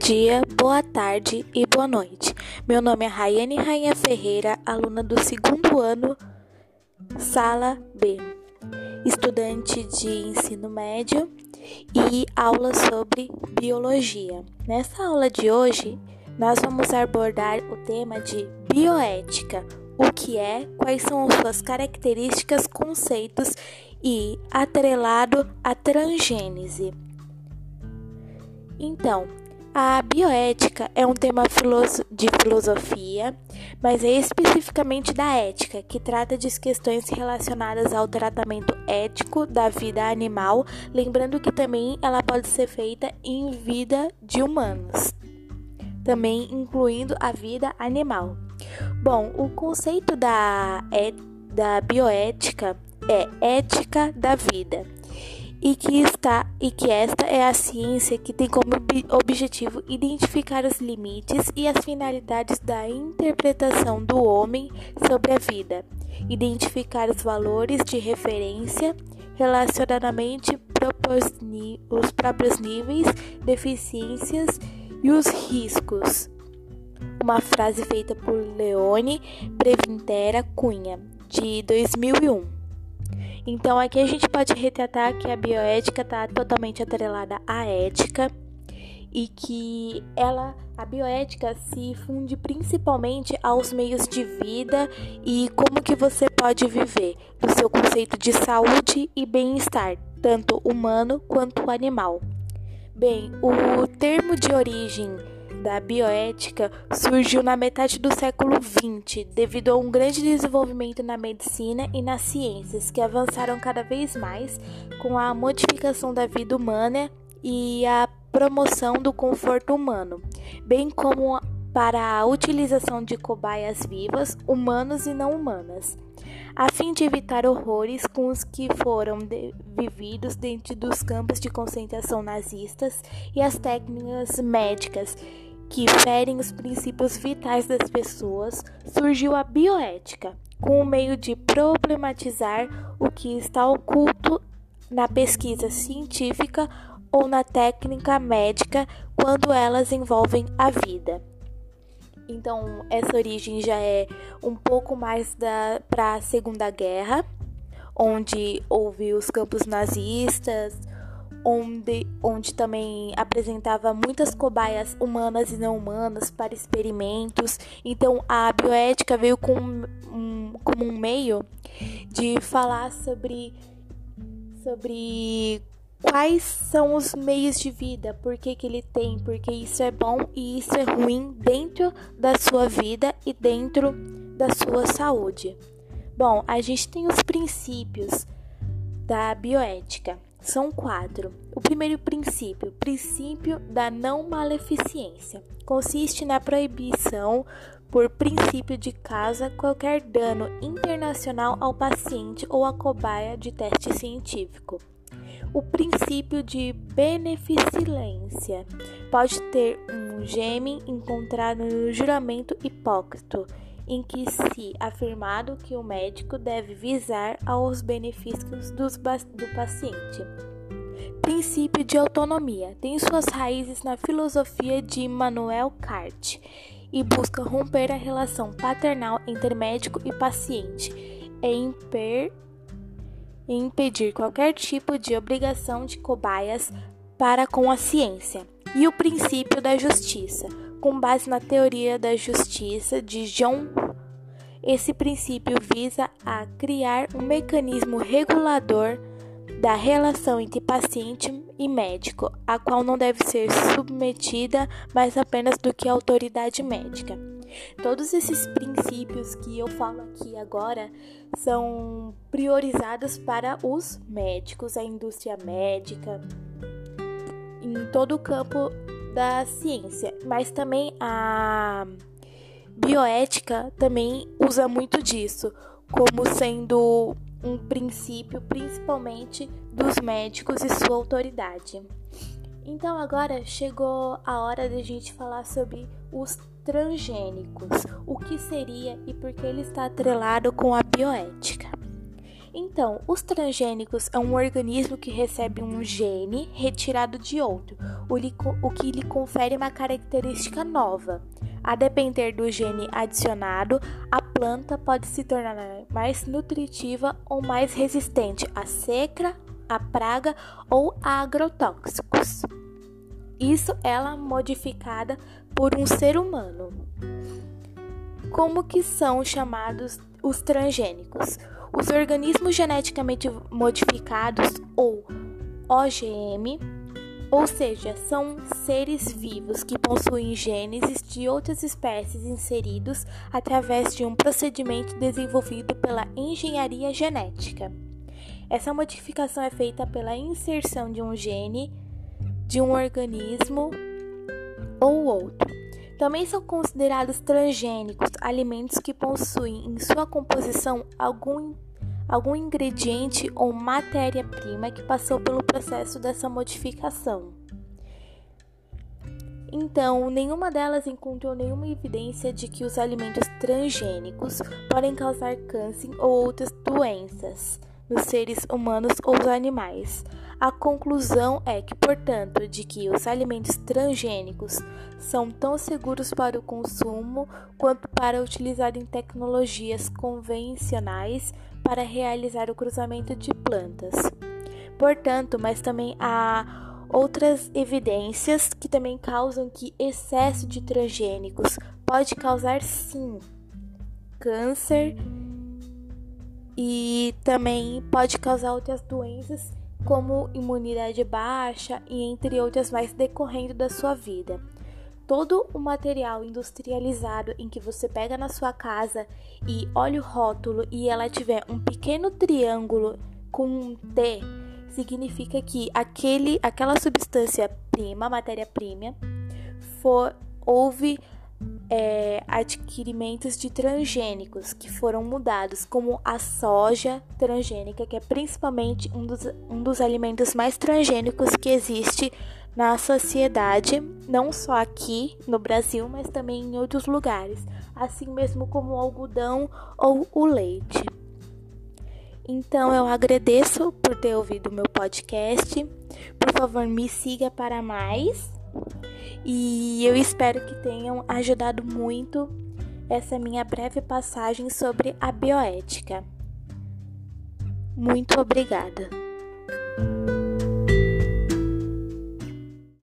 dia, boa tarde e boa noite. Meu nome é Rayane Rainha Ferreira, aluna do segundo ano, sala B, estudante de ensino médio e aula sobre biologia. Nessa aula de hoje, nós vamos abordar o tema de bioética, o que é, quais são suas características, conceitos e atrelado à transgênese. Então, a bioética é um tema de filosofia, mas é especificamente da ética, que trata de questões relacionadas ao tratamento ético da vida animal, lembrando que também ela pode ser feita em vida de humanos, também incluindo a vida animal. Bom, o conceito da, é, da bioética é ética da vida e que está e que esta é a ciência que tem como objetivo identificar os limites e as finalidades da interpretação do homem sobre a vida, identificar os valores de referência, relacionadamente os próprios níveis, deficiências e os riscos. Uma frase feita por Leone Previntera Cunha, de 2001. Então aqui a gente pode retratar que a bioética está totalmente atrelada à ética e que ela, a bioética se funde principalmente aos meios de vida e como que você pode viver, no seu conceito de saúde e bem-estar, tanto humano quanto animal. Bem, o termo de origem da bioética surgiu na metade do século XX, devido a um grande desenvolvimento na medicina e nas ciências, que avançaram cada vez mais com a modificação da vida humana e a promoção do conforto humano, bem como para a utilização de cobaias vivas, humanos e não humanas, a fim de evitar horrores com os que foram de vividos dentro dos campos de concentração nazistas e as técnicas médicas que ferem os princípios vitais das pessoas, surgiu a bioética, com o meio de problematizar o que está oculto na pesquisa científica ou na técnica médica quando elas envolvem a vida. Então, essa origem já é um pouco mais para a Segunda Guerra, onde houve os campos nazistas, onde, onde também apresentava muitas cobaias humanas e não humanas para experimentos. Então a bioética veio com um, como um meio de falar sobre, sobre quais são os meios de vida, por que, que ele tem, porque isso é bom e isso é ruim dentro da sua vida e dentro da sua saúde. Bom, a gente tem os princípios da bioética. São quatro. O primeiro princípio, princípio da não maleficência, consiste na proibição por princípio de causa qualquer dano internacional ao paciente ou à cobaia de teste científico. O princípio de beneficência pode ter um geme encontrado no juramento hipócrito em que se afirmado que o médico deve visar aos benefícios dos, do paciente. Princípio de autonomia tem suas raízes na filosofia de Immanuel Kant e busca romper a relação paternal entre médico e paciente e imper, impedir qualquer tipo de obrigação de cobaias para com a ciência. E o princípio da justiça com base na teoria da justiça de John. Esse princípio visa a criar um mecanismo regulador da relação entre paciente e médico, a qual não deve ser submetida mais apenas do que a autoridade médica. Todos esses princípios que eu falo aqui agora são priorizados para os médicos, a indústria médica, em todo o campo da ciência, mas também a bioética também usa muito disso, como sendo um princípio principalmente dos médicos e sua autoridade. Então agora chegou a hora de a gente falar sobre os transgênicos, o que seria e por que ele está atrelado com a bioética. Então, os transgênicos é um organismo que recebe um gene retirado de outro, o que lhe confere uma característica nova. A depender do gene adicionado, a planta pode se tornar mais nutritiva ou mais resistente à seca, à praga ou a agrotóxicos. Isso ela modificada por um ser humano. Como que são chamados os transgênicos? Os organismos geneticamente modificados ou OGM, ou seja, são seres vivos que possuem genes de outras espécies inseridos através de um procedimento desenvolvido pela engenharia genética. Essa modificação é feita pela inserção de um gene de um organismo ou outro. Também são considerados transgênicos alimentos que possuem em sua composição algum, algum ingrediente ou matéria-prima que passou pelo processo dessa modificação. Então, nenhuma delas encontrou nenhuma evidência de que os alimentos transgênicos podem causar câncer ou outras doenças nos seres humanos ou animais. A conclusão é que, portanto, de que os alimentos transgênicos são tão seguros para o consumo quanto para utilizar em tecnologias convencionais para realizar o cruzamento de plantas. Portanto, mas também há outras evidências que também causam que excesso de transgênicos pode causar sim câncer e também pode causar outras doenças como imunidade baixa e entre outras mais decorrendo da sua vida. Todo o material industrializado em que você pega na sua casa e olha o rótulo e ela tiver um pequeno triângulo com um T, significa que aquele, aquela substância prima, matéria-prima, houve é, adquirimentos de transgênicos que foram mudados, como a soja transgênica, que é principalmente um dos, um dos alimentos mais transgênicos que existe na sociedade, não só aqui no Brasil, mas também em outros lugares, assim mesmo como o algodão ou o leite. Então eu agradeço por ter ouvido meu podcast. Por favor, me siga para mais. E eu espero que tenham ajudado muito essa minha breve passagem sobre a bioética. Muito obrigada.